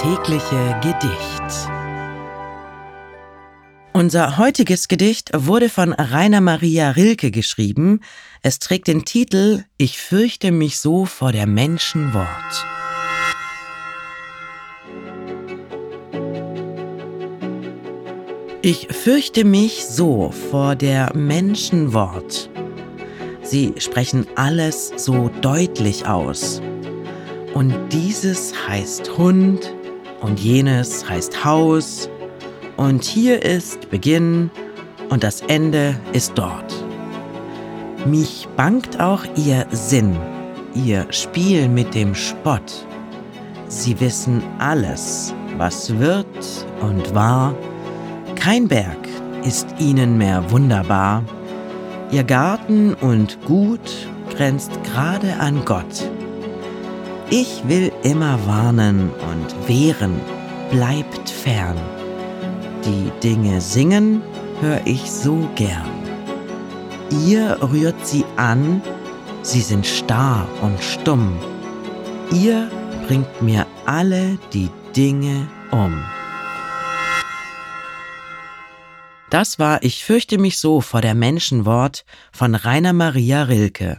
tägliche Gedicht. Unser heutiges Gedicht wurde von Rainer Maria Rilke geschrieben. Es trägt den Titel Ich fürchte mich so vor der Menschen Wort. Ich fürchte mich so vor der Menschen Wort. Sie sprechen alles so deutlich aus. Und dieses heißt Hund und jenes heißt Haus und hier ist Beginn und das Ende ist dort. Mich bangt auch ihr Sinn, ihr Spiel mit dem Spott. Sie wissen alles, was wird und war. Kein Berg ist ihnen mehr wunderbar. Ihr Garten und Gut grenzt gerade an Gott. Ich will immer warnen und wehren, bleibt fern. Die Dinge singen hör ich so gern. Ihr rührt sie an, sie sind starr und stumm. Ihr bringt mir alle die Dinge um. Das war Ich fürchte mich so vor der Menschenwort von Rainer Maria Rilke.